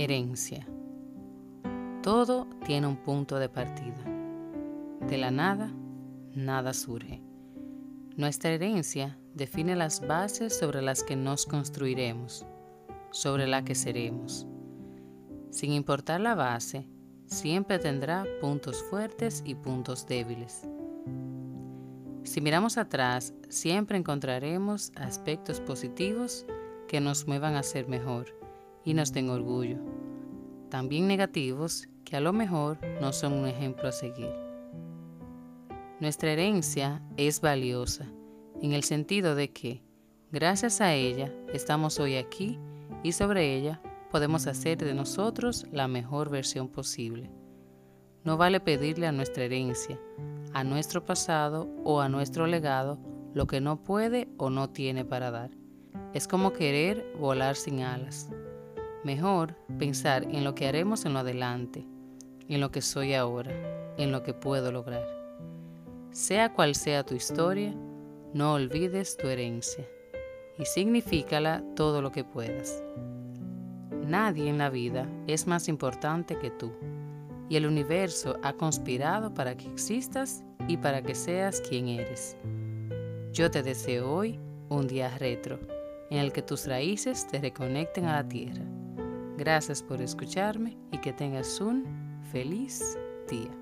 Herencia. Todo tiene un punto de partida. De la nada, nada surge. Nuestra herencia define las bases sobre las que nos construiremos, sobre la que seremos. Sin importar la base, siempre tendrá puntos fuertes y puntos débiles. Si miramos atrás, siempre encontraremos aspectos positivos que nos muevan a ser mejor y nos den orgullo. También negativos que a lo mejor no son un ejemplo a seguir. Nuestra herencia es valiosa en el sentido de que, gracias a ella, estamos hoy aquí y sobre ella podemos hacer de nosotros la mejor versión posible. No vale pedirle a nuestra herencia, a nuestro pasado o a nuestro legado lo que no puede o no tiene para dar. Es como querer volar sin alas. Mejor pensar en lo que haremos en lo adelante, en lo que soy ahora, en lo que puedo lograr. Sea cual sea tu historia, no olvides tu herencia y signifícala todo lo que puedas. Nadie en la vida es más importante que tú y el universo ha conspirado para que existas y para que seas quien eres. Yo te deseo hoy un día retro en el que tus raíces te reconecten a la tierra Gracias por escucharme y que tengas un feliz día.